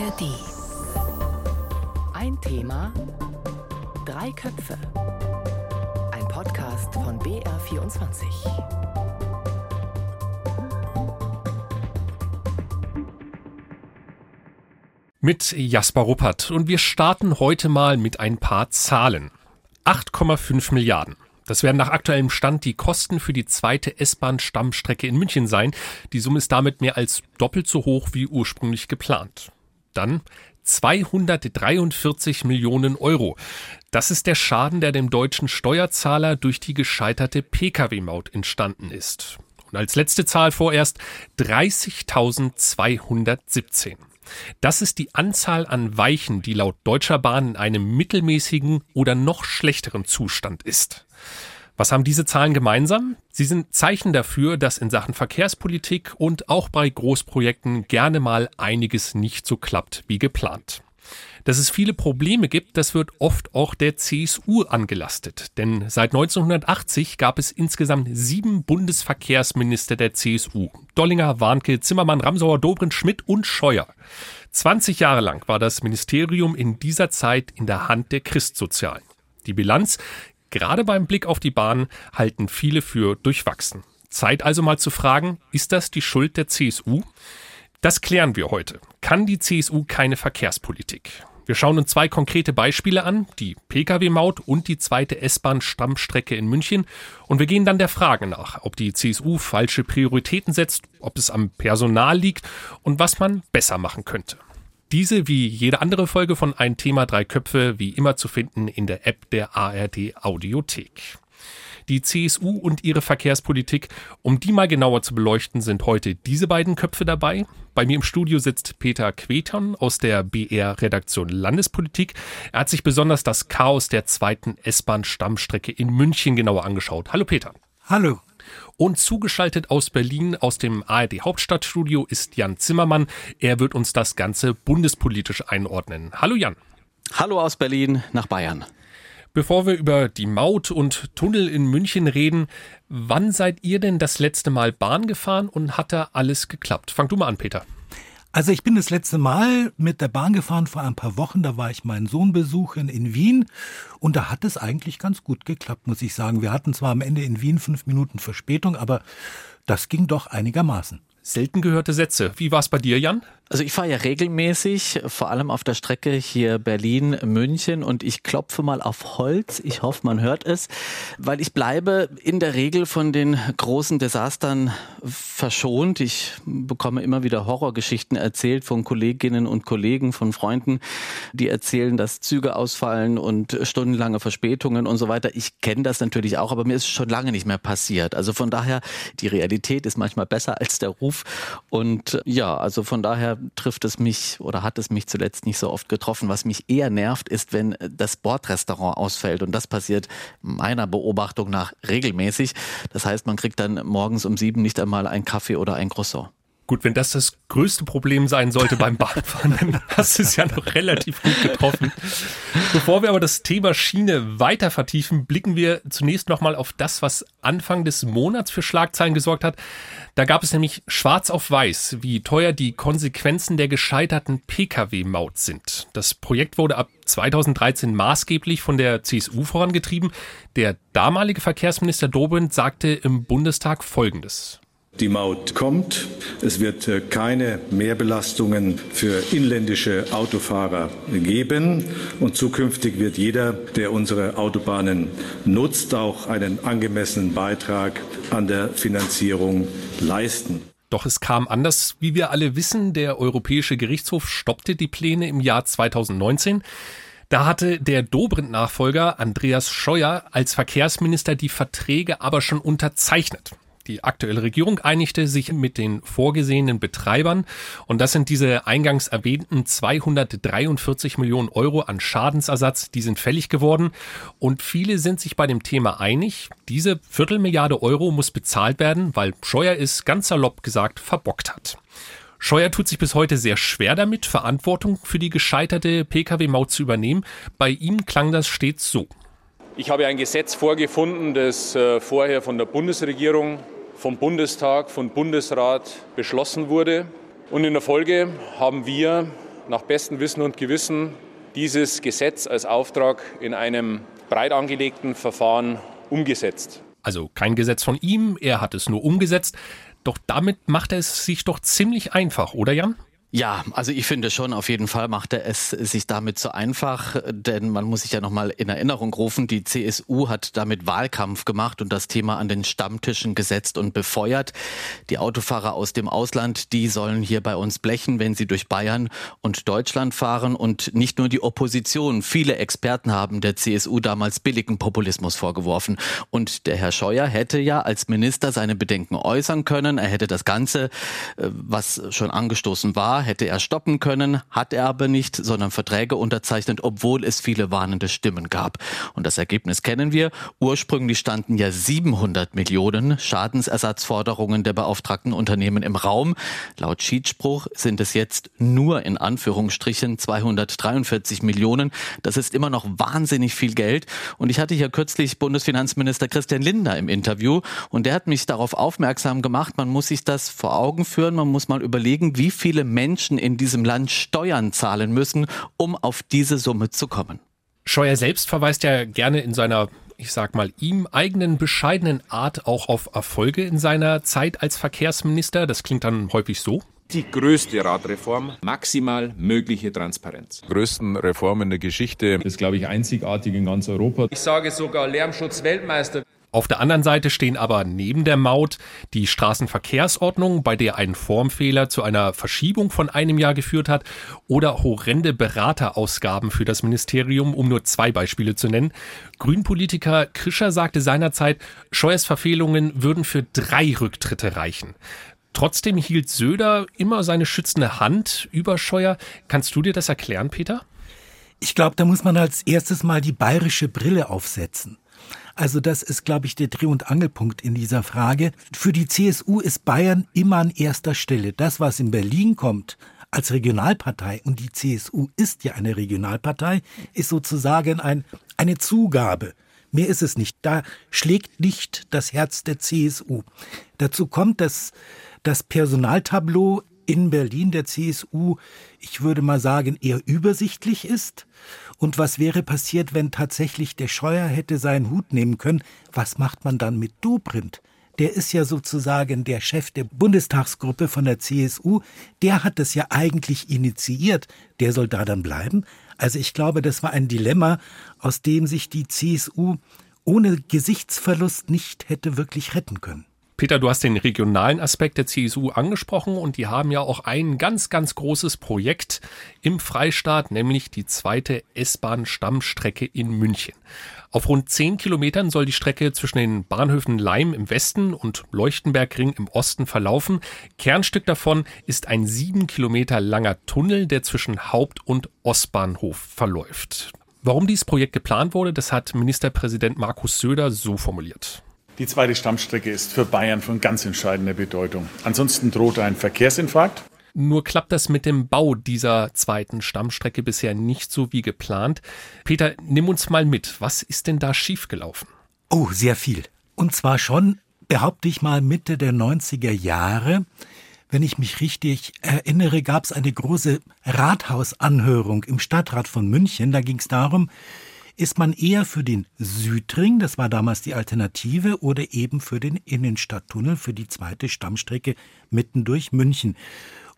ARD. Ein Thema, drei Köpfe. Ein Podcast von BR24. Mit Jasper Ruppert und wir starten heute mal mit ein paar Zahlen. 8,5 Milliarden. Das werden nach aktuellem Stand die Kosten für die zweite S-Bahn-Stammstrecke in München sein. Die Summe ist damit mehr als doppelt so hoch wie ursprünglich geplant. Dann 243 Millionen Euro. Das ist der Schaden, der dem deutschen Steuerzahler durch die gescheiterte Pkw-Maut entstanden ist. Und als letzte Zahl vorerst 30.217. Das ist die Anzahl an Weichen, die laut Deutscher Bahn in einem mittelmäßigen oder noch schlechteren Zustand ist. Was haben diese Zahlen gemeinsam? Sie sind Zeichen dafür, dass in Sachen Verkehrspolitik und auch bei Großprojekten gerne mal einiges nicht so klappt wie geplant. Dass es viele Probleme gibt, das wird oft auch der CSU angelastet. Denn seit 1980 gab es insgesamt sieben Bundesverkehrsminister der CSU. Dollinger, Warnke, Zimmermann, Ramsauer, Dobrindt, Schmidt und Scheuer. 20 Jahre lang war das Ministerium in dieser Zeit in der Hand der Christsozialen. Die Bilanz, Gerade beim Blick auf die Bahn halten viele für durchwachsen. Zeit also mal zu fragen, ist das die Schuld der CSU? Das klären wir heute. Kann die CSU keine Verkehrspolitik? Wir schauen uns zwei konkrete Beispiele an, die Pkw-Maut und die zweite S-Bahn-Stammstrecke in München. Und wir gehen dann der Frage nach, ob die CSU falsche Prioritäten setzt, ob es am Personal liegt und was man besser machen könnte. Diese wie jede andere Folge von Ein Thema Drei Köpfe wie immer zu finden in der App der ARD Audiothek. Die CSU und ihre Verkehrspolitik, um die mal genauer zu beleuchten, sind heute diese beiden Köpfe dabei. Bei mir im Studio sitzt Peter Queton aus der BR-Redaktion Landespolitik. Er hat sich besonders das Chaos der zweiten S-Bahn-Stammstrecke in München genauer angeschaut. Hallo Peter. Hallo. Und zugeschaltet aus Berlin, aus dem ARD Hauptstadtstudio, ist Jan Zimmermann. Er wird uns das Ganze bundespolitisch einordnen. Hallo Jan. Hallo aus Berlin nach Bayern. Bevor wir über die Maut und Tunnel in München reden, wann seid ihr denn das letzte Mal Bahn gefahren und hat da alles geklappt? Fang du mal an, Peter. Also ich bin das letzte Mal mit der Bahn gefahren vor ein paar Wochen. Da war ich meinen Sohn besuchen in Wien und da hat es eigentlich ganz gut geklappt, muss ich sagen. Wir hatten zwar am Ende in Wien fünf Minuten Verspätung, aber das ging doch einigermaßen. Selten gehörte Sätze. Wie war es bei dir, Jan? Also ich fahre ja regelmäßig, vor allem auf der Strecke hier Berlin-München und ich klopfe mal auf Holz. Ich hoffe, man hört es, weil ich bleibe in der Regel von den großen Desastern verschont. Ich bekomme immer wieder Horrorgeschichten erzählt von Kolleginnen und Kollegen, von Freunden, die erzählen, dass Züge ausfallen und stundenlange Verspätungen und so weiter. Ich kenne das natürlich auch, aber mir ist schon lange nicht mehr passiert. Also von daher, die Realität ist manchmal besser als der Ruf und ja, also von daher trifft es mich oder hat es mich zuletzt nicht so oft getroffen. Was mich eher nervt, ist, wenn das Bordrestaurant ausfällt. Und das passiert meiner Beobachtung nach regelmäßig. Das heißt, man kriegt dann morgens um sieben nicht einmal einen Kaffee oder ein Croissant. Gut, wenn das das größte Problem sein sollte beim Bahnfahren, dann hast du es ja noch relativ gut getroffen. Bevor wir aber das Thema Schiene weiter vertiefen, blicken wir zunächst nochmal auf das, was Anfang des Monats für Schlagzeilen gesorgt hat. Da gab es nämlich schwarz auf weiß, wie teuer die Konsequenzen der gescheiterten Pkw-Maut sind. Das Projekt wurde ab 2013 maßgeblich von der CSU vorangetrieben. Der damalige Verkehrsminister Dobrindt sagte im Bundestag Folgendes. Die Maut kommt. Es wird äh, keine Mehrbelastungen für inländische Autofahrer geben. Und zukünftig wird jeder, der unsere Autobahnen nutzt, auch einen angemessenen Beitrag an der Finanzierung leisten. Doch es kam anders, wie wir alle wissen. Der Europäische Gerichtshof stoppte die Pläne im Jahr 2019. Da hatte der Dobrindt-Nachfolger Andreas Scheuer als Verkehrsminister die Verträge aber schon unterzeichnet. Die aktuelle Regierung einigte sich mit den vorgesehenen Betreibern und das sind diese eingangs erwähnten 243 Millionen Euro an Schadensersatz, die sind fällig geworden und viele sind sich bei dem Thema einig, diese Viertelmilliarde Euro muss bezahlt werden, weil Scheuer es ganz salopp gesagt verbockt hat. Scheuer tut sich bis heute sehr schwer damit, Verantwortung für die gescheiterte Pkw-Maut zu übernehmen. Bei ihm klang das stets so. Ich habe ein Gesetz vorgefunden, das äh, vorher von der Bundesregierung vom Bundestag, vom Bundesrat beschlossen wurde. Und in der Folge haben wir nach bestem Wissen und Gewissen dieses Gesetz als Auftrag in einem breit angelegten Verfahren umgesetzt. Also kein Gesetz von ihm, er hat es nur umgesetzt. Doch damit macht er es sich doch ziemlich einfach, oder Jan? Ja, also ich finde schon, auf jeden Fall macht er es sich damit zu einfach, denn man muss sich ja nochmal in Erinnerung rufen, die CSU hat damit Wahlkampf gemacht und das Thema an den Stammtischen gesetzt und befeuert. Die Autofahrer aus dem Ausland, die sollen hier bei uns blechen, wenn sie durch Bayern und Deutschland fahren und nicht nur die Opposition. Viele Experten haben der CSU damals billigen Populismus vorgeworfen und der Herr Scheuer hätte ja als Minister seine Bedenken äußern können. Er hätte das Ganze, äh, was schon angestoßen war, hätte er stoppen können, hat er aber nicht, sondern Verträge unterzeichnet, obwohl es viele warnende Stimmen gab. Und das Ergebnis kennen wir. Ursprünglich standen ja 700 Millionen Schadensersatzforderungen der beauftragten Unternehmen im Raum. Laut Schiedsspruch sind es jetzt nur in Anführungsstrichen 243 Millionen. Das ist immer noch wahnsinnig viel Geld. Und ich hatte hier kürzlich Bundesfinanzminister Christian Lindner im Interview und der hat mich darauf aufmerksam gemacht, man muss sich das vor Augen führen, man muss mal überlegen, wie viele Menschen Menschen in diesem Land Steuern zahlen müssen, um auf diese Summe zu kommen. Scheuer selbst verweist ja gerne in seiner ich sag mal, ihm eigenen bescheidenen Art auch auf Erfolge in seiner Zeit als Verkehrsminister. Das klingt dann häufig so. Die größte Radreform, maximal mögliche Transparenz. Größten Reformen der Geschichte. Das ist, glaube ich, einzigartig in ganz Europa. Ich sage sogar Lärmschutzweltmeister. Auf der anderen Seite stehen aber neben der Maut die Straßenverkehrsordnung, bei der ein Formfehler zu einer Verschiebung von einem Jahr geführt hat, oder horrende Beraterausgaben für das Ministerium, um nur zwei Beispiele zu nennen. Grünpolitiker Krischer sagte seinerzeit, Scheuers Verfehlungen würden für drei Rücktritte reichen. Trotzdem hielt Söder immer seine schützende Hand über Scheuer. Kannst du dir das erklären, Peter? Ich glaube, da muss man als erstes mal die bayerische Brille aufsetzen. Also das ist, glaube ich, der Dreh- und Angelpunkt in dieser Frage. Für die CSU ist Bayern immer an erster Stelle. Das, was in Berlin kommt, als Regionalpartei, und die CSU ist ja eine Regionalpartei, ist sozusagen ein, eine Zugabe. Mehr ist es nicht. Da schlägt nicht das Herz der CSU. Dazu kommt, dass das Personaltableau in Berlin der CSU, ich würde mal sagen, eher übersichtlich ist. Und was wäre passiert, wenn tatsächlich der Scheuer hätte seinen Hut nehmen können? Was macht man dann mit Dobrindt? Der ist ja sozusagen der Chef der Bundestagsgruppe von der CSU. Der hat es ja eigentlich initiiert. Der soll da dann bleiben. Also ich glaube, das war ein Dilemma, aus dem sich die CSU ohne Gesichtsverlust nicht hätte wirklich retten können. Peter, du hast den regionalen Aspekt der CSU angesprochen und die haben ja auch ein ganz, ganz großes Projekt im Freistaat, nämlich die zweite S-Bahn-Stammstrecke in München. Auf rund zehn Kilometern soll die Strecke zwischen den Bahnhöfen Leim im Westen und Leuchtenbergring im Osten verlaufen. Kernstück davon ist ein sieben Kilometer langer Tunnel, der zwischen Haupt- und Ostbahnhof verläuft. Warum dieses Projekt geplant wurde, das hat Ministerpräsident Markus Söder so formuliert. Die zweite Stammstrecke ist für Bayern von ganz entscheidender Bedeutung. Ansonsten droht ein Verkehrsinfarkt. Nur klappt das mit dem Bau dieser zweiten Stammstrecke bisher nicht so wie geplant. Peter, nimm uns mal mit. Was ist denn da schiefgelaufen? Oh, sehr viel. Und zwar schon, behaupte ich mal, Mitte der 90er Jahre. Wenn ich mich richtig erinnere, gab es eine große Rathausanhörung im Stadtrat von München. Da ging es darum, ist man eher für den Südring, das war damals die Alternative, oder eben für den Innenstadttunnel, für die zweite Stammstrecke mitten durch München.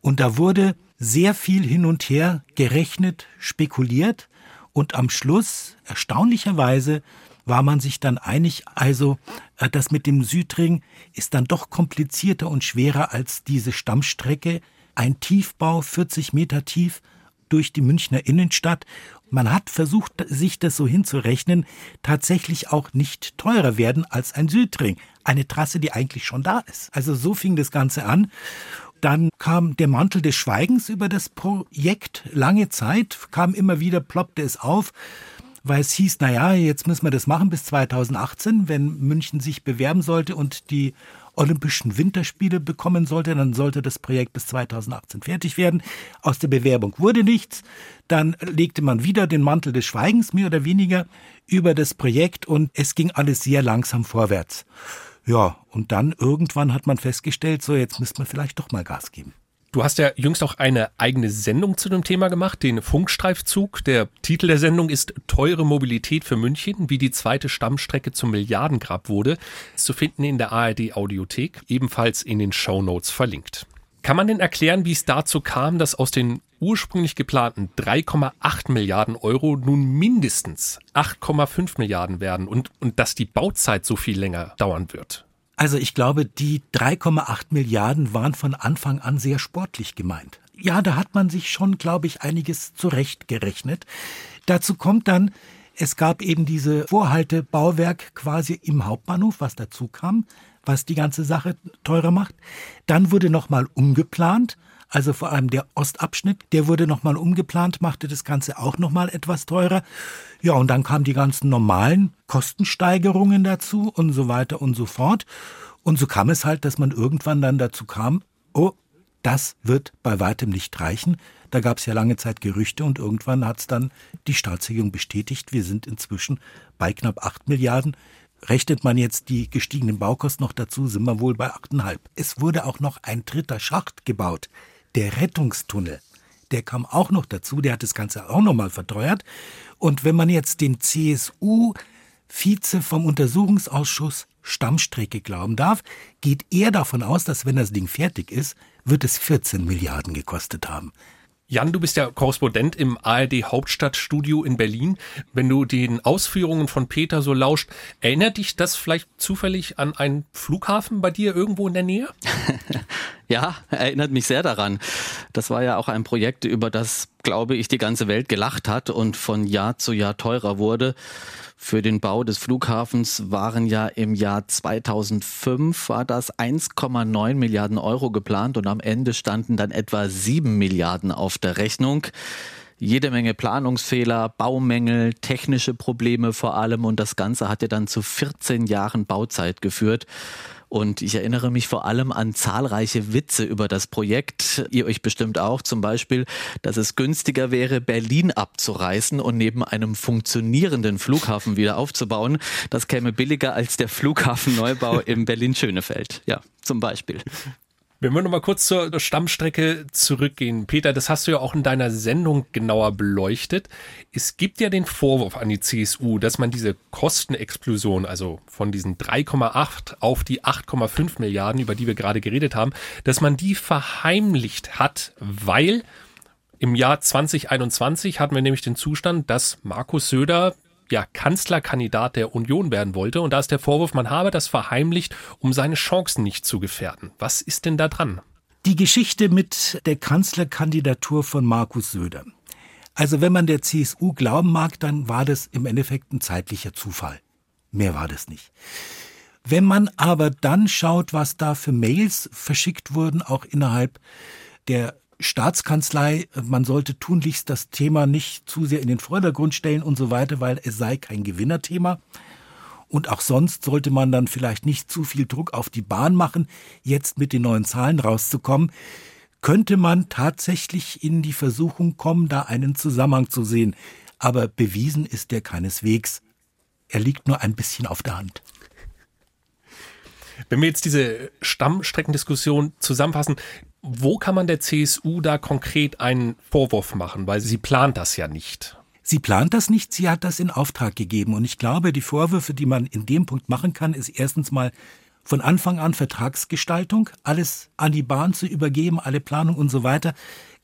Und da wurde sehr viel hin und her gerechnet, spekuliert und am Schluss, erstaunlicherweise, war man sich dann einig, also äh, das mit dem Südring ist dann doch komplizierter und schwerer als diese Stammstrecke. Ein Tiefbau, 40 Meter tief, durch die Münchner Innenstadt man hat versucht, sich das so hinzurechnen, tatsächlich auch nicht teurer werden als ein Südring. Eine Trasse, die eigentlich schon da ist. Also so fing das Ganze an. Dann kam der Mantel des Schweigens über das Projekt. Lange Zeit kam immer wieder, ploppte es auf, weil es hieß, na ja, jetzt müssen wir das machen bis 2018, wenn München sich bewerben sollte und die Olympischen Winterspiele bekommen sollte, dann sollte das Projekt bis 2018 fertig werden. Aus der Bewerbung wurde nichts. Dann legte man wieder den Mantel des Schweigens mehr oder weniger über das Projekt und es ging alles sehr langsam vorwärts. Ja, und dann irgendwann hat man festgestellt, so jetzt müsste man vielleicht doch mal Gas geben. Du hast ja jüngst auch eine eigene Sendung zu dem Thema gemacht, den Funkstreifzug. Der Titel der Sendung ist Teure Mobilität für München, wie die zweite Stammstrecke zum Milliardengrab wurde. Ist zu finden in der ARD Audiothek, ebenfalls in den Show Notes verlinkt. Kann man denn erklären, wie es dazu kam, dass aus den ursprünglich geplanten 3,8 Milliarden Euro nun mindestens 8,5 Milliarden werden und, und dass die Bauzeit so viel länger dauern wird? Also ich glaube, die 3,8 Milliarden waren von Anfang an sehr sportlich gemeint. Ja, da hat man sich schon, glaube ich, einiges zurechtgerechnet. Dazu kommt dann, es gab eben diese Vorhaltebauwerk quasi im Hauptbahnhof, was dazu kam, was die ganze Sache teurer macht. Dann wurde nochmal umgeplant, also vor allem der Ostabschnitt, der wurde nochmal umgeplant, machte das Ganze auch nochmal etwas teurer. Ja, und dann kamen die ganzen normalen Kostensteigerungen dazu und so weiter und so fort. Und so kam es halt, dass man irgendwann dann dazu kam, oh, das wird bei weitem nicht reichen. Da gab es ja lange Zeit Gerüchte und irgendwann hat es dann die Staatsregierung bestätigt. Wir sind inzwischen bei knapp acht Milliarden. Rechnet man jetzt die gestiegenen Baukosten noch dazu, sind wir wohl bei achteinhalb. Es wurde auch noch ein dritter Schacht gebaut, der Rettungstunnel. Der kam auch noch dazu, der hat das Ganze auch nochmal verteuert. Und wenn man jetzt den CSU-Vize vom Untersuchungsausschuss Stammstrecke glauben darf, geht er davon aus, dass wenn das Ding fertig ist, wird es 14 Milliarden gekostet haben. Jan, du bist ja Korrespondent im ARD Hauptstadtstudio in Berlin. Wenn du den Ausführungen von Peter so lauscht, erinnert dich das vielleicht zufällig an einen Flughafen bei dir irgendwo in der Nähe? ja, erinnert mich sehr daran. Das war ja auch ein Projekt, über das, glaube ich, die ganze Welt gelacht hat und von Jahr zu Jahr teurer wurde. Für den Bau des Flughafens waren ja im Jahr 2005 war das 1,9 Milliarden Euro geplant und am Ende standen dann etwa 7 Milliarden auf der Rechnung. Jede Menge Planungsfehler, Baumängel, technische Probleme vor allem und das Ganze hat ja dann zu 14 Jahren Bauzeit geführt. Und ich erinnere mich vor allem an zahlreiche Witze über das Projekt. Ihr euch bestimmt auch zum Beispiel, dass es günstiger wäre, Berlin abzureißen und neben einem funktionierenden Flughafen wieder aufzubauen. Das käme billiger als der Flughafenneubau im Berlin-Schönefeld. Ja, zum Beispiel. Wenn wir nochmal kurz zur Stammstrecke zurückgehen. Peter, das hast du ja auch in deiner Sendung genauer beleuchtet. Es gibt ja den Vorwurf an die CSU, dass man diese Kostenexplosion, also von diesen 3,8 auf die 8,5 Milliarden, über die wir gerade geredet haben, dass man die verheimlicht hat, weil im Jahr 2021 hatten wir nämlich den Zustand, dass Markus Söder ja, Kanzlerkandidat der Union werden wollte. Und da ist der Vorwurf, man habe das verheimlicht, um seine Chancen nicht zu gefährden. Was ist denn da dran? Die Geschichte mit der Kanzlerkandidatur von Markus Söder. Also wenn man der CSU glauben mag, dann war das im Endeffekt ein zeitlicher Zufall. Mehr war das nicht. Wenn man aber dann schaut, was da für Mails verschickt wurden, auch innerhalb der Staatskanzlei, man sollte tunlichst das Thema nicht zu sehr in den Vordergrund stellen und so weiter, weil es sei kein Gewinnerthema. Und auch sonst sollte man dann vielleicht nicht zu viel Druck auf die Bahn machen, jetzt mit den neuen Zahlen rauszukommen. Könnte man tatsächlich in die Versuchung kommen, da einen Zusammenhang zu sehen. Aber bewiesen ist der keineswegs. Er liegt nur ein bisschen auf der Hand. Wenn wir jetzt diese Stammstreckendiskussion zusammenfassen, wo kann man der CSU da konkret einen Vorwurf machen? Weil sie plant das ja nicht. Sie plant das nicht, sie hat das in Auftrag gegeben. Und ich glaube, die Vorwürfe, die man in dem Punkt machen kann, ist erstens mal von Anfang an Vertragsgestaltung, alles an die Bahn zu übergeben, alle Planung und so weiter,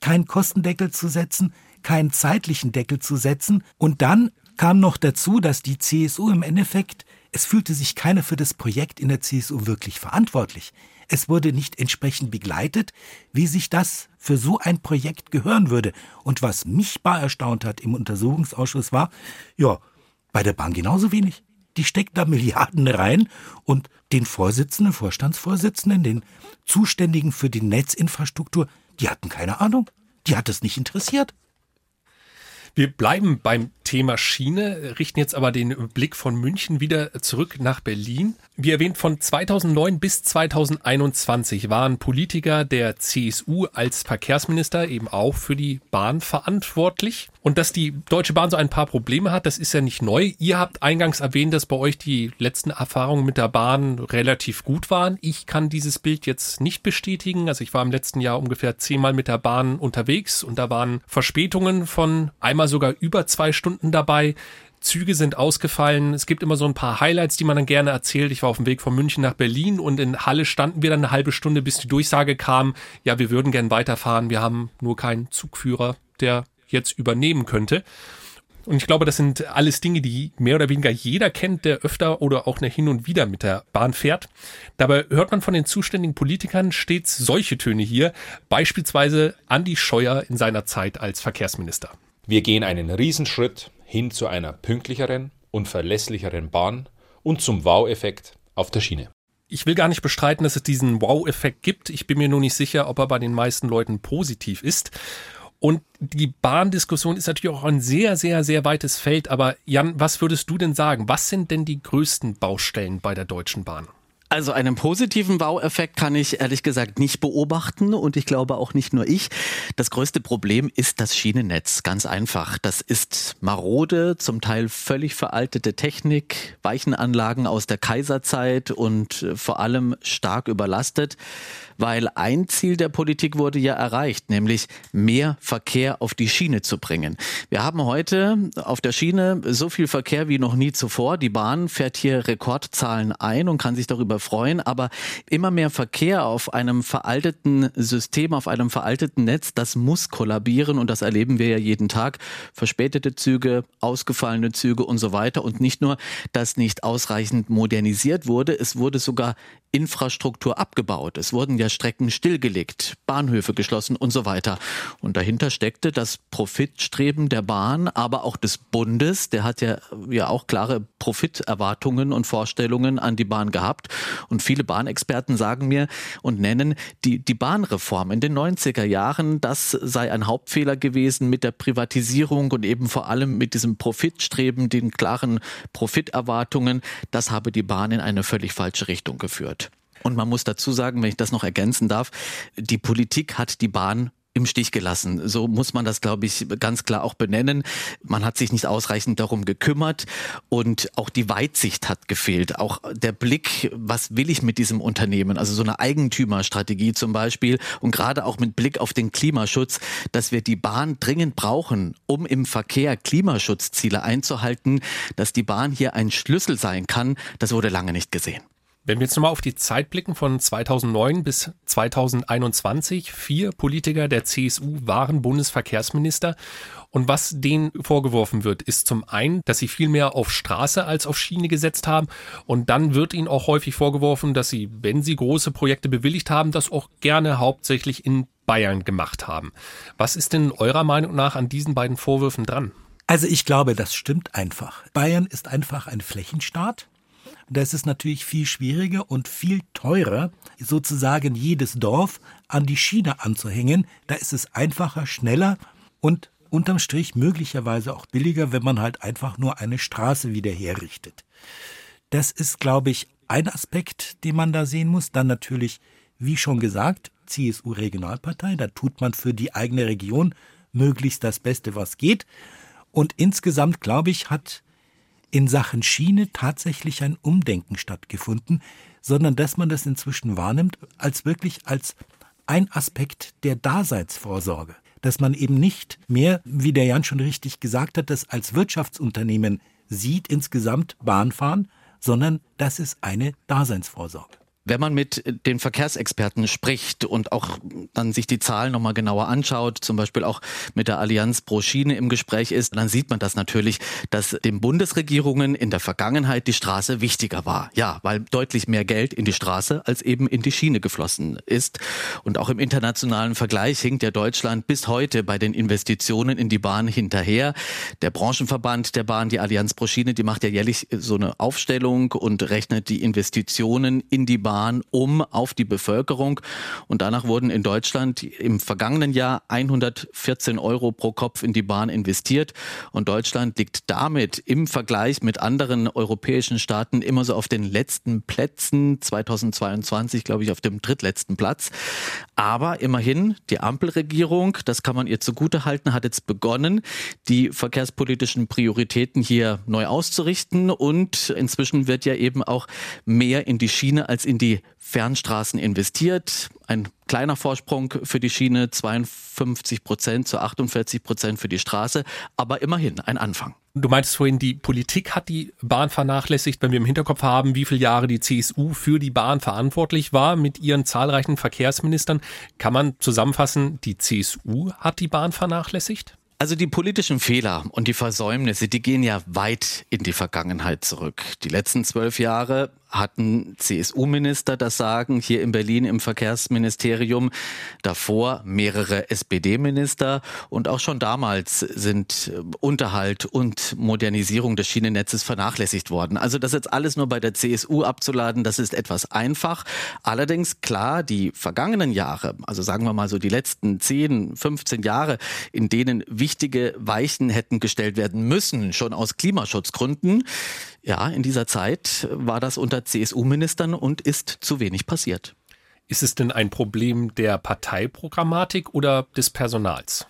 keinen Kostendeckel zu setzen, keinen zeitlichen Deckel zu setzen. Und dann kam noch dazu, dass die CSU im Endeffekt, es fühlte sich keiner für das Projekt in der CSU wirklich verantwortlich. Es wurde nicht entsprechend begleitet, wie sich das für so ein Projekt gehören würde. Und was mich bar erstaunt hat im Untersuchungsausschuss war, ja, bei der Bahn genauso wenig. Die steckt da Milliarden rein und den Vorsitzenden, Vorstandsvorsitzenden, den Zuständigen für die Netzinfrastruktur, die hatten keine Ahnung. Die hat es nicht interessiert. Wir bleiben beim Thema Schiene, richten jetzt aber den Blick von München wieder zurück nach Berlin. Wie erwähnt, von 2009 bis 2021 waren Politiker der CSU als Verkehrsminister eben auch für die Bahn verantwortlich. Und dass die Deutsche Bahn so ein paar Probleme hat, das ist ja nicht neu. Ihr habt eingangs erwähnt, dass bei euch die letzten Erfahrungen mit der Bahn relativ gut waren. Ich kann dieses Bild jetzt nicht bestätigen. Also ich war im letzten Jahr ungefähr zehnmal mit der Bahn unterwegs und da waren Verspätungen von einmal sogar über zwei Stunden dabei. Züge sind ausgefallen. Es gibt immer so ein paar Highlights, die man dann gerne erzählt. Ich war auf dem Weg von München nach Berlin und in Halle standen wir dann eine halbe Stunde, bis die Durchsage kam, ja, wir würden gern weiterfahren. Wir haben nur keinen Zugführer, der jetzt übernehmen könnte. Und ich glaube, das sind alles Dinge, die mehr oder weniger jeder kennt, der öfter oder auch hin und wieder mit der Bahn fährt. Dabei hört man von den zuständigen Politikern stets solche Töne hier, beispielsweise Andi Scheuer in seiner Zeit als Verkehrsminister. Wir gehen einen Riesenschritt hin zu einer pünktlicheren und verlässlicheren Bahn und zum Wow-Effekt auf der Schiene. Ich will gar nicht bestreiten, dass es diesen Wow-Effekt gibt. Ich bin mir nur nicht sicher, ob er bei den meisten Leuten positiv ist. Und die Bahndiskussion ist natürlich auch ein sehr, sehr, sehr weites Feld. Aber Jan, was würdest du denn sagen? Was sind denn die größten Baustellen bei der Deutschen Bahn? Also einen positiven Wow-Effekt kann ich ehrlich gesagt nicht beobachten und ich glaube auch nicht nur ich. Das größte Problem ist das Schienennetz, ganz einfach. Das ist marode, zum Teil völlig veraltete Technik, Weichenanlagen aus der Kaiserzeit und vor allem stark überlastet weil ein Ziel der Politik wurde ja erreicht, nämlich mehr Verkehr auf die Schiene zu bringen. Wir haben heute auf der Schiene so viel Verkehr wie noch nie zuvor. Die Bahn fährt hier Rekordzahlen ein und kann sich darüber freuen, aber immer mehr Verkehr auf einem veralteten System, auf einem veralteten Netz, das muss kollabieren und das erleben wir ja jeden Tag. Verspätete Züge, ausgefallene Züge und so weiter und nicht nur, dass nicht ausreichend modernisiert wurde, es wurde sogar Infrastruktur abgebaut. Es wurden ja Strecken stillgelegt, Bahnhöfe geschlossen und so weiter. Und dahinter steckte das Profitstreben der Bahn, aber auch des Bundes. Der hat ja, ja auch klare Profiterwartungen und Vorstellungen an die Bahn gehabt. Und viele Bahnexperten sagen mir und nennen die, die Bahnreform in den 90er Jahren, das sei ein Hauptfehler gewesen mit der Privatisierung und eben vor allem mit diesem Profitstreben, den klaren Profiterwartungen. Das habe die Bahn in eine völlig falsche Richtung geführt. Und man muss dazu sagen, wenn ich das noch ergänzen darf, die Politik hat die Bahn im Stich gelassen. So muss man das, glaube ich, ganz klar auch benennen. Man hat sich nicht ausreichend darum gekümmert und auch die Weitsicht hat gefehlt. Auch der Blick, was will ich mit diesem Unternehmen? Also so eine Eigentümerstrategie zum Beispiel und gerade auch mit Blick auf den Klimaschutz, dass wir die Bahn dringend brauchen, um im Verkehr Klimaschutzziele einzuhalten, dass die Bahn hier ein Schlüssel sein kann, das wurde lange nicht gesehen. Wenn wir jetzt nochmal auf die Zeit blicken von 2009 bis 2021, vier Politiker der CSU waren Bundesverkehrsminister. Und was denen vorgeworfen wird, ist zum einen, dass sie viel mehr auf Straße als auf Schiene gesetzt haben. Und dann wird ihnen auch häufig vorgeworfen, dass sie, wenn sie große Projekte bewilligt haben, das auch gerne hauptsächlich in Bayern gemacht haben. Was ist denn eurer Meinung nach an diesen beiden Vorwürfen dran? Also ich glaube, das stimmt einfach. Bayern ist einfach ein Flächenstaat. Da ist es natürlich viel schwieriger und viel teurer, sozusagen jedes Dorf an die Schiene anzuhängen. Da ist es einfacher, schneller und unterm Strich möglicherweise auch billiger, wenn man halt einfach nur eine Straße wieder herrichtet. Das ist, glaube ich, ein Aspekt, den man da sehen muss. Dann natürlich, wie schon gesagt, CSU-Regionalpartei. Da tut man für die eigene Region möglichst das Beste, was geht. Und insgesamt, glaube ich, hat in Sachen Schiene tatsächlich ein Umdenken stattgefunden, sondern dass man das inzwischen wahrnimmt als wirklich als ein Aspekt der Daseinsvorsorge. Dass man eben nicht mehr, wie der Jan schon richtig gesagt hat, das als Wirtschaftsunternehmen sieht insgesamt Bahnfahren, sondern das ist eine Daseinsvorsorge. Wenn man mit den Verkehrsexperten spricht und auch dann sich die Zahlen nochmal genauer anschaut, zum Beispiel auch mit der Allianz pro Schiene im Gespräch ist, dann sieht man das natürlich, dass den Bundesregierungen in der Vergangenheit die Straße wichtiger war. Ja, weil deutlich mehr Geld in die Straße als eben in die Schiene geflossen ist. Und auch im internationalen Vergleich hinkt ja Deutschland bis heute bei den Investitionen in die Bahn hinterher. Der Branchenverband der Bahn, die Allianz pro Schiene, die macht ja jährlich so eine Aufstellung und rechnet die Investitionen in die Bahn Bahn um auf die Bevölkerung. Und danach wurden in Deutschland im vergangenen Jahr 114 Euro pro Kopf in die Bahn investiert. Und Deutschland liegt damit im Vergleich mit anderen europäischen Staaten immer so auf den letzten Plätzen. 2022, glaube ich, auf dem drittletzten Platz. Aber immerhin, die Ampelregierung, das kann man ihr zugute halten, hat jetzt begonnen, die verkehrspolitischen Prioritäten hier neu auszurichten. Und inzwischen wird ja eben auch mehr in die Schiene als in die Fernstraßen investiert. Ein kleiner Vorsprung für die Schiene, 52 Prozent zu 48 Prozent für die Straße, aber immerhin ein Anfang. Du meintest vorhin, die Politik hat die Bahn vernachlässigt, wenn wir im Hinterkopf haben, wie viele Jahre die CSU für die Bahn verantwortlich war mit ihren zahlreichen Verkehrsministern. Kann man zusammenfassen, die CSU hat die Bahn vernachlässigt? Also die politischen Fehler und die Versäumnisse, die gehen ja weit in die Vergangenheit zurück. Die letzten zwölf Jahre hatten CSU-Minister das Sagen hier in Berlin im Verkehrsministerium, davor mehrere SPD-Minister und auch schon damals sind äh, Unterhalt und Modernisierung des Schienennetzes vernachlässigt worden. Also das jetzt alles nur bei der CSU abzuladen, das ist etwas einfach. Allerdings klar, die vergangenen Jahre, also sagen wir mal so die letzten 10, 15 Jahre, in denen wichtige Weichen hätten gestellt werden müssen, schon aus Klimaschutzgründen, ja, in dieser Zeit war das unter CSU-Ministern und ist zu wenig passiert. Ist es denn ein Problem der Parteiprogrammatik oder des Personals?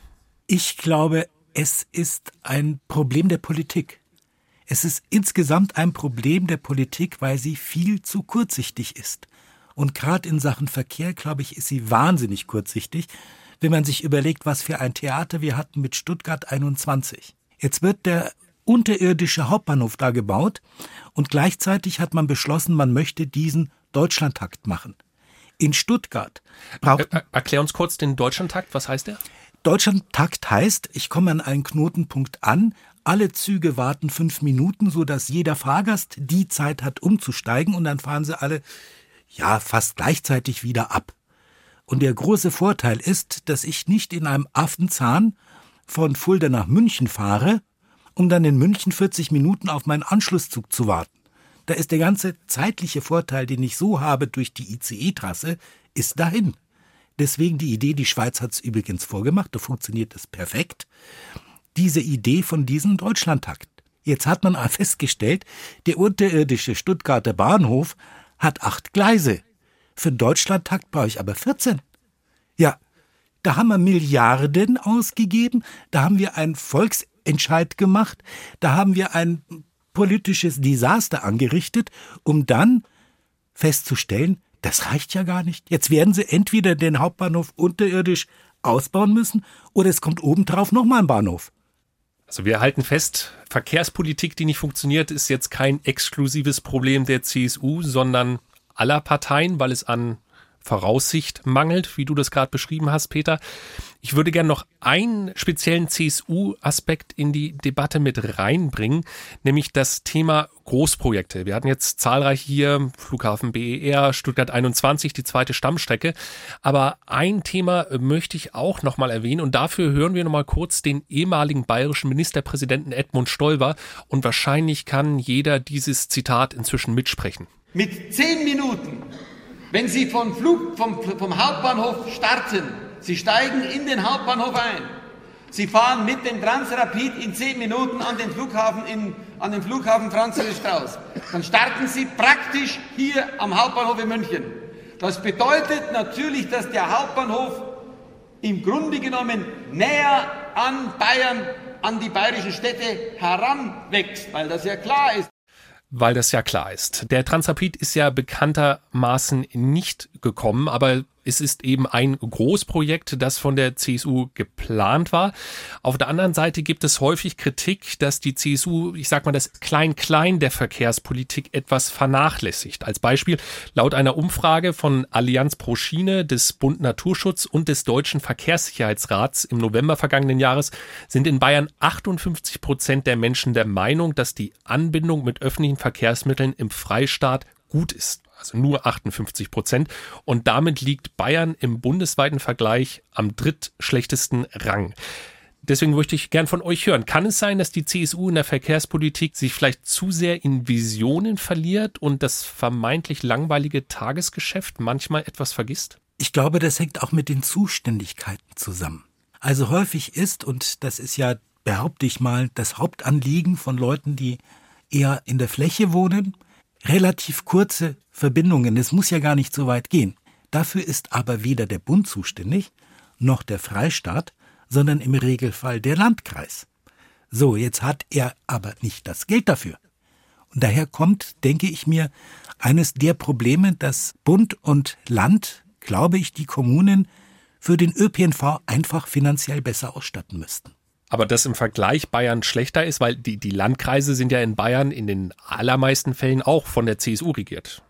Ich glaube, es ist ein Problem der Politik. Es ist insgesamt ein Problem der Politik, weil sie viel zu kurzsichtig ist. Und gerade in Sachen Verkehr, glaube ich, ist sie wahnsinnig kurzsichtig, wenn man sich überlegt, was für ein Theater wir hatten mit Stuttgart 21. Jetzt wird der unterirdische Hauptbahnhof da gebaut und gleichzeitig hat man beschlossen, man möchte diesen Deutschlandtakt machen. In Stuttgart braucht. Er, erklär uns kurz den Deutschlandtakt, was heißt der? Deutschlandtakt heißt, ich komme an einen Knotenpunkt an, alle Züge warten fünf Minuten, so dass jeder Fahrgast die Zeit hat, umzusteigen und dann fahren sie alle, ja, fast gleichzeitig wieder ab. Und der große Vorteil ist, dass ich nicht in einem Affenzahn von Fulda nach München fahre, um dann in München 40 Minuten auf meinen Anschlusszug zu warten. Da ist der ganze zeitliche Vorteil, den ich so habe durch die ICE-Trasse, ist dahin. Deswegen die Idee, die Schweiz hat es übrigens vorgemacht, da funktioniert es perfekt. Diese Idee von diesem Deutschlandtakt. Jetzt hat man festgestellt, der unterirdische Stuttgarter Bahnhof hat acht Gleise. Für den Deutschlandtakt brauche ich aber 14. Ja, da haben wir Milliarden ausgegeben, da haben wir ein Volks Entscheid gemacht. Da haben wir ein politisches Desaster angerichtet, um dann festzustellen, das reicht ja gar nicht. Jetzt werden sie entweder den Hauptbahnhof unterirdisch ausbauen müssen oder es kommt obendrauf nochmal ein Bahnhof. Also wir halten fest, Verkehrspolitik, die nicht funktioniert, ist jetzt kein exklusives Problem der CSU, sondern aller Parteien, weil es an Voraussicht mangelt, wie du das gerade beschrieben hast, Peter. Ich würde gerne noch einen speziellen CSU-Aspekt in die Debatte mit reinbringen, nämlich das Thema Großprojekte. Wir hatten jetzt zahlreich hier Flughafen BER, Stuttgart 21, die zweite Stammstrecke. Aber ein Thema möchte ich auch nochmal erwähnen und dafür hören wir nochmal kurz den ehemaligen bayerischen Ministerpräsidenten Edmund Stoiber und wahrscheinlich kann jeder dieses Zitat inzwischen mitsprechen. Mit zehn Minuten wenn Sie vom, Flug, vom, vom Hauptbahnhof starten, Sie steigen in den Hauptbahnhof ein, Sie fahren mit dem Transrapid in zehn Minuten an den Flughafen, in, an den Flughafen Franz Strauß. Dann starten Sie praktisch hier am Hauptbahnhof in München. Das bedeutet natürlich, dass der Hauptbahnhof im Grunde genommen näher an Bayern, an die bayerischen Städte heranwächst, weil das ja klar ist weil das ja klar ist. Der Transrapid ist ja bekanntermaßen nicht gekommen, aber es ist eben ein Großprojekt, das von der CSU geplant war. Auf der anderen Seite gibt es häufig Kritik, dass die CSU, ich sag mal, das Klein-Klein der Verkehrspolitik etwas vernachlässigt. Als Beispiel, laut einer Umfrage von Allianz pro Schiene, des Bund Naturschutz und des Deutschen Verkehrssicherheitsrats im November vergangenen Jahres sind in Bayern 58 Prozent der Menschen der Meinung, dass die Anbindung mit öffentlichen Verkehrsmitteln im Freistaat gut ist also nur 58 Prozent. Und damit liegt Bayern im bundesweiten Vergleich am drittschlechtesten Rang. Deswegen möchte ich gern von euch hören. Kann es sein, dass die CSU in der Verkehrspolitik sich vielleicht zu sehr in Visionen verliert und das vermeintlich langweilige Tagesgeschäft manchmal etwas vergisst? Ich glaube, das hängt auch mit den Zuständigkeiten zusammen. Also häufig ist, und das ist ja, behaupte ich mal, das Hauptanliegen von Leuten, die eher in der Fläche wohnen, relativ kurze Verbindungen. Es muss ja gar nicht so weit gehen. Dafür ist aber weder der Bund zuständig, noch der Freistaat, sondern im Regelfall der Landkreis. So, jetzt hat er aber nicht das Geld dafür. Und daher kommt, denke ich mir, eines der Probleme, dass Bund und Land, glaube ich, die Kommunen für den ÖPNV einfach finanziell besser ausstatten müssten. Aber das im Vergleich Bayern schlechter ist, weil die, die Landkreise sind ja in Bayern in den allermeisten Fällen auch von der CSU regiert.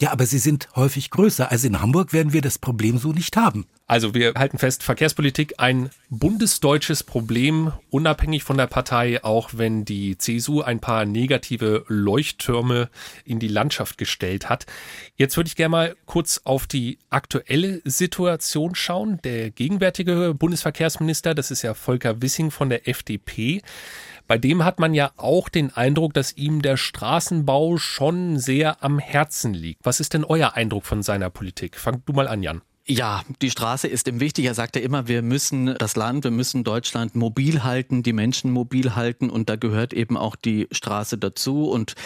Ja, aber sie sind häufig größer. Also in Hamburg werden wir das Problem so nicht haben. Also wir halten fest, Verkehrspolitik ein bundesdeutsches Problem, unabhängig von der Partei, auch wenn die CSU ein paar negative Leuchttürme in die Landschaft gestellt hat. Jetzt würde ich gerne mal kurz auf die aktuelle Situation schauen. Der gegenwärtige Bundesverkehrsminister, das ist ja Volker Wissing von der FDP, bei dem hat man ja auch den Eindruck, dass ihm der Straßenbau schon sehr am Herzen liegt. Was ist denn euer Eindruck von seiner Politik? Fang du mal an, Jan. Ja, die Straße ist ihm wichtig. Er sagt ja immer, wir müssen das Land, wir müssen Deutschland mobil halten, die Menschen mobil halten und da gehört eben auch die Straße dazu und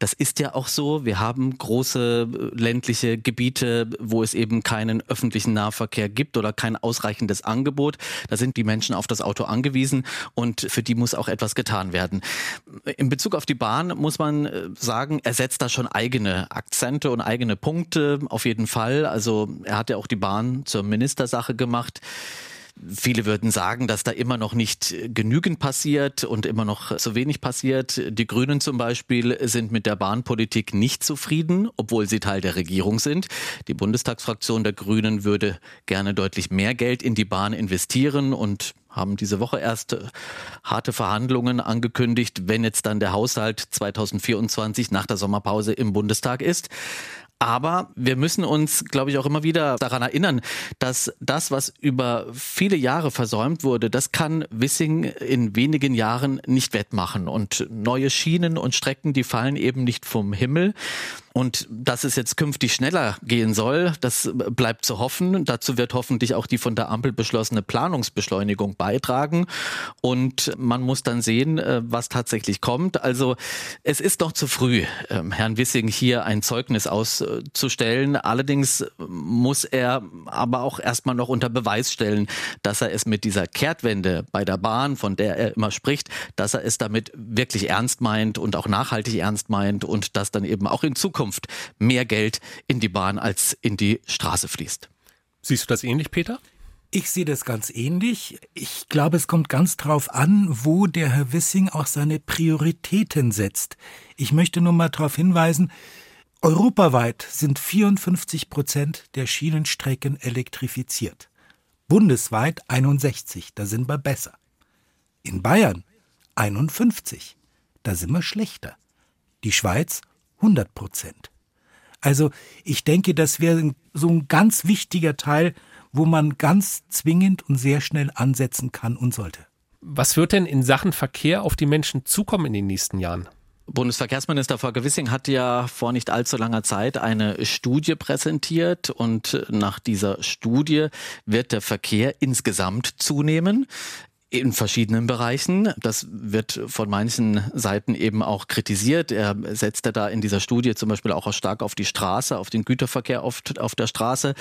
das ist ja auch so. Wir haben große äh, ländliche Gebiete, wo es eben keinen öffentlichen Nahverkehr gibt oder kein ausreichendes Angebot. Da sind die Menschen auf das Auto angewiesen und für die muss auch etwas getan werden. In Bezug auf die Bahn muss man äh, sagen, er setzt da schon eigene Akzente und eigene Punkte auf jeden Fall. Also er hat ja auch die Bahn zur Ministersache gemacht. Viele würden sagen, dass da immer noch nicht genügend passiert und immer noch zu wenig passiert. Die Grünen zum Beispiel sind mit der Bahnpolitik nicht zufrieden, obwohl sie Teil der Regierung sind. Die Bundestagsfraktion der Grünen würde gerne deutlich mehr Geld in die Bahn investieren und haben diese Woche erst harte Verhandlungen angekündigt, wenn jetzt dann der Haushalt 2024 nach der Sommerpause im Bundestag ist. Aber wir müssen uns, glaube ich, auch immer wieder daran erinnern, dass das, was über viele Jahre versäumt wurde, das kann Wissing in wenigen Jahren nicht wettmachen. Und neue Schienen und Strecken, die fallen eben nicht vom Himmel. Und dass es jetzt künftig schneller gehen soll, das bleibt zu hoffen. Dazu wird hoffentlich auch die von der Ampel beschlossene Planungsbeschleunigung beitragen. Und man muss dann sehen, äh, was tatsächlich kommt. Also es ist noch zu früh, ähm, Herrn Wissing hier ein Zeugnis auszustellen. Allerdings muss er aber auch erstmal noch unter Beweis stellen, dass er es mit dieser Kehrtwende bei der Bahn, von der er immer spricht, dass er es damit wirklich ernst meint und auch nachhaltig ernst meint und dass dann eben auch in Zukunft Zukunft mehr Geld in die Bahn als in die Straße fließt. Siehst du das ähnlich, Peter? Ich sehe das ganz ähnlich. Ich glaube, es kommt ganz drauf an, wo der Herr Wissing auch seine Prioritäten setzt. Ich möchte nur mal darauf hinweisen, europaweit sind 54 Prozent der Schienenstrecken elektrifiziert. Bundesweit 61, da sind wir besser. In Bayern 51, da sind wir schlechter. Die Schweiz 100 Prozent. Also ich denke, das wäre so ein ganz wichtiger Teil, wo man ganz zwingend und sehr schnell ansetzen kann und sollte. Was wird denn in Sachen Verkehr auf die Menschen zukommen in den nächsten Jahren? Bundesverkehrsminister Volker Wissing hat ja vor nicht allzu langer Zeit eine Studie präsentiert und nach dieser Studie wird der Verkehr insgesamt zunehmen in verschiedenen Bereichen. Das wird von manchen Seiten eben auch kritisiert. Er setzt da in dieser Studie zum Beispiel auch stark auf die Straße, auf den Güterverkehr auf, auf der Straße.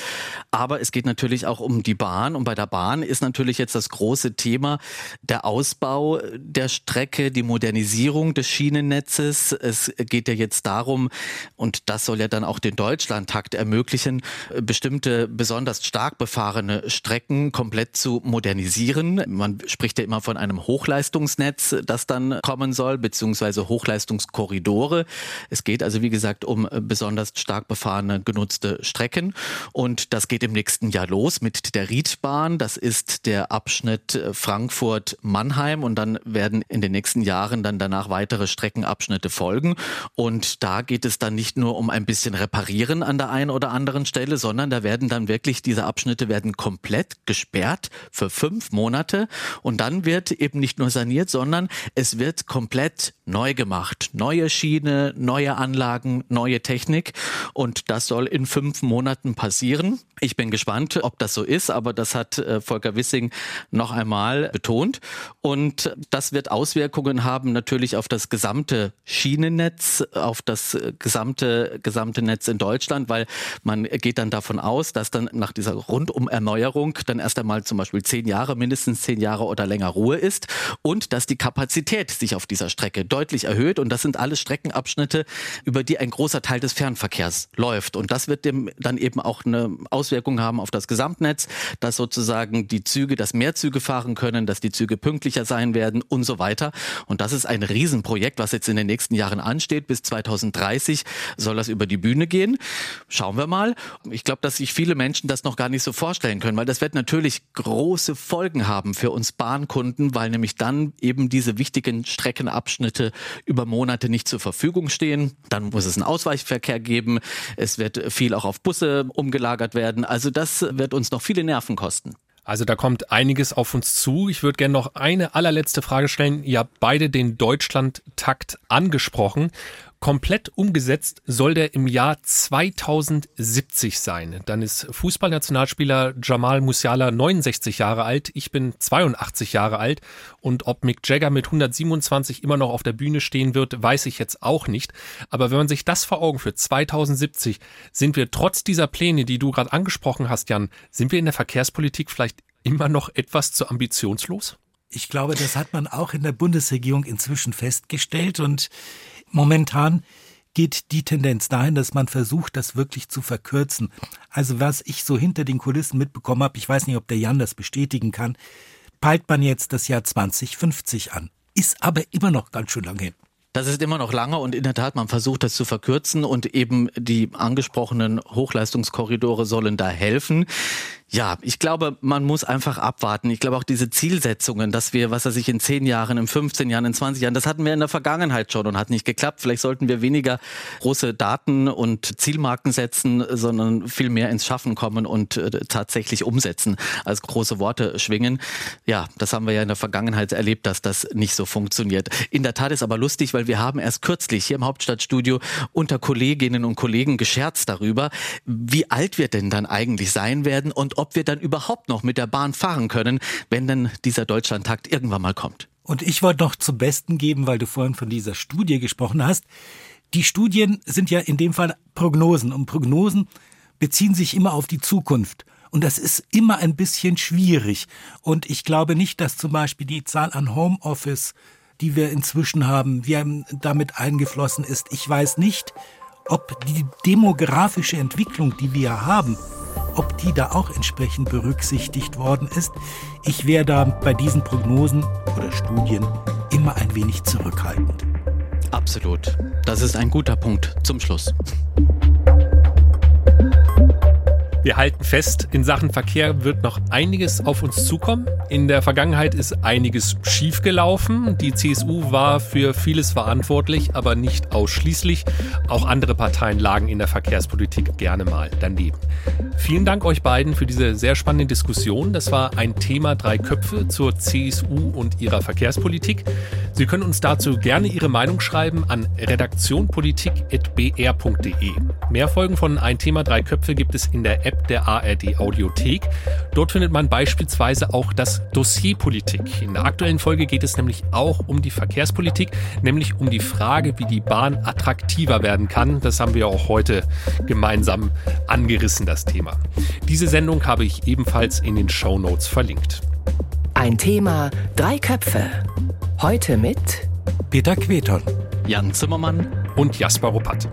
Aber es geht natürlich auch um die Bahn. Und bei der Bahn ist natürlich jetzt das große Thema der Ausbau der Strecke, die Modernisierung des Schienennetzes. Es geht ja jetzt darum, und das soll ja dann auch den Deutschlandtakt ermöglichen, bestimmte besonders stark befahrene Strecken komplett zu modernisieren. Man spricht ja immer von einem Hochleistungsnetz, das dann kommen soll, beziehungsweise Hochleistungskorridore. Es geht also, wie gesagt, um besonders stark befahrene genutzte Strecken. Und das geht im nächsten Jahr los mit der Riedbahn. Das ist der Abschnitt Frankfurt-Mannheim. Und dann werden in den nächsten Jahren dann danach weitere Streckenabschnitte folgen. Und da geht es dann nicht nur um ein bisschen reparieren an der einen oder anderen Stelle, sondern da werden dann wirklich diese Abschnitte werden komplett gesperrt für fünf Monate Und dann wird eben nicht nur saniert, sondern es wird komplett neu gemacht. Neue Schiene, neue Anlagen, neue Technik. Und das soll in fünf Monaten passieren. Ich bin gespannt, ob das so ist, aber das hat äh, Volker Wissing noch einmal betont. Und das wird Auswirkungen haben natürlich auf das gesamte Schienennetz, auf das gesamte, gesamte Netz in Deutschland, weil man geht dann davon aus, dass dann nach dieser Rundumerneuerung dann erst einmal zum Beispiel zehn Jahre, mindestens zehn Jahre oder länger Ruhe ist und dass die Kapazität sich auf dieser Strecke deutlich erhöht. Und das sind alles Streckenabschnitte, über die ein großer Teil des Fernverkehrs läuft. Und das wird dem dann eben auch eine Auswirkung haben auf das Gesamtnetz, dass sozusagen die Züge, dass mehr Züge fahren können, dass die Züge pünktlicher sein werden und so weiter. Und das ist ein Riesenprojekt, was jetzt in den nächsten Jahren ansteht. Bis 2030 soll das über die Bühne gehen. Schauen wir mal. Ich glaube, dass sich viele Menschen das noch gar nicht so vorstellen können, weil das wird natürlich große Folgen haben für uns Bahnkunden, weil nämlich dann eben diese wichtigen Streckenabschnitte über Monate nicht zur Verfügung stehen. Dann muss es einen Ausweichverkehr geben. Es wird viel auch auf Busse umgelagert werden. Also das wird uns noch viele Nerven kosten. Also da kommt einiges auf uns zu. Ich würde gerne noch eine allerletzte Frage stellen. Ihr habt beide den Deutschland-Takt angesprochen. Komplett umgesetzt soll der im Jahr 2070 sein. Dann ist Fußballnationalspieler Jamal Musiala 69 Jahre alt, ich bin 82 Jahre alt und ob Mick Jagger mit 127 immer noch auf der Bühne stehen wird, weiß ich jetzt auch nicht. Aber wenn man sich das vor Augen führt, 2070, sind wir trotz dieser Pläne, die du gerade angesprochen hast, Jan, sind wir in der Verkehrspolitik vielleicht immer noch etwas zu ambitionslos? Ich glaube, das hat man auch in der Bundesregierung inzwischen festgestellt und Momentan geht die Tendenz dahin, dass man versucht, das wirklich zu verkürzen. Also was ich so hinter den Kulissen mitbekommen habe, ich weiß nicht, ob der Jan das bestätigen kann, peilt man jetzt das Jahr 2050 an. Ist aber immer noch ganz schön lange hin. Das ist immer noch lange und in der Tat, man versucht das zu verkürzen und eben die angesprochenen Hochleistungskorridore sollen da helfen. Ja, ich glaube, man muss einfach abwarten. Ich glaube auch diese Zielsetzungen, dass wir, was er sich in zehn Jahren, in 15 Jahren, in 20 Jahren, das hatten wir in der Vergangenheit schon und hat nicht geklappt. Vielleicht sollten wir weniger große Daten und Zielmarken setzen, sondern viel mehr ins Schaffen kommen und äh, tatsächlich umsetzen, als große Worte schwingen. Ja, das haben wir ja in der Vergangenheit erlebt, dass das nicht so funktioniert. In der Tat ist aber lustig, weil wir haben erst kürzlich hier im Hauptstadtstudio unter Kolleginnen und Kollegen gescherzt darüber, wie alt wir denn dann eigentlich sein werden und ob wir dann überhaupt noch mit der Bahn fahren können, wenn dann dieser Deutschlandtakt irgendwann mal kommt. Und ich wollte noch zum Besten geben, weil du vorhin von dieser Studie gesprochen hast. Die Studien sind ja in dem Fall Prognosen und Prognosen beziehen sich immer auf die Zukunft. Und das ist immer ein bisschen schwierig. Und ich glaube nicht, dass zum Beispiel die Zahl an Homeoffice, die wir inzwischen haben, wie damit eingeflossen ist. Ich weiß nicht, ob die demografische Entwicklung, die wir haben, ob die da auch entsprechend berücksichtigt worden ist. Ich wäre da bei diesen Prognosen oder Studien immer ein wenig zurückhaltend. Absolut. Das ist ein guter Punkt zum Schluss. Wir halten fest, in Sachen Verkehr wird noch einiges auf uns zukommen. In der Vergangenheit ist einiges schiefgelaufen. Die CSU war für vieles verantwortlich, aber nicht ausschließlich. Auch andere Parteien lagen in der Verkehrspolitik gerne mal daneben. Vielen Dank euch beiden für diese sehr spannende Diskussion. Das war ein Thema drei Köpfe zur CSU und ihrer Verkehrspolitik. Sie können uns dazu gerne Ihre Meinung schreiben an redaktionpolitik.br.de. Mehr Folgen von Ein Thema drei Köpfe gibt es in der App App der ARD Audiothek. Dort findet man beispielsweise auch das Dossier Politik. In der aktuellen Folge geht es nämlich auch um die Verkehrspolitik, nämlich um die Frage, wie die Bahn attraktiver werden kann. Das haben wir auch heute gemeinsam angerissen, das Thema. Diese Sendung habe ich ebenfalls in den Show Notes verlinkt. Ein Thema, drei Köpfe. Heute mit Peter Queton, Jan Zimmermann und Jasper Ruppert.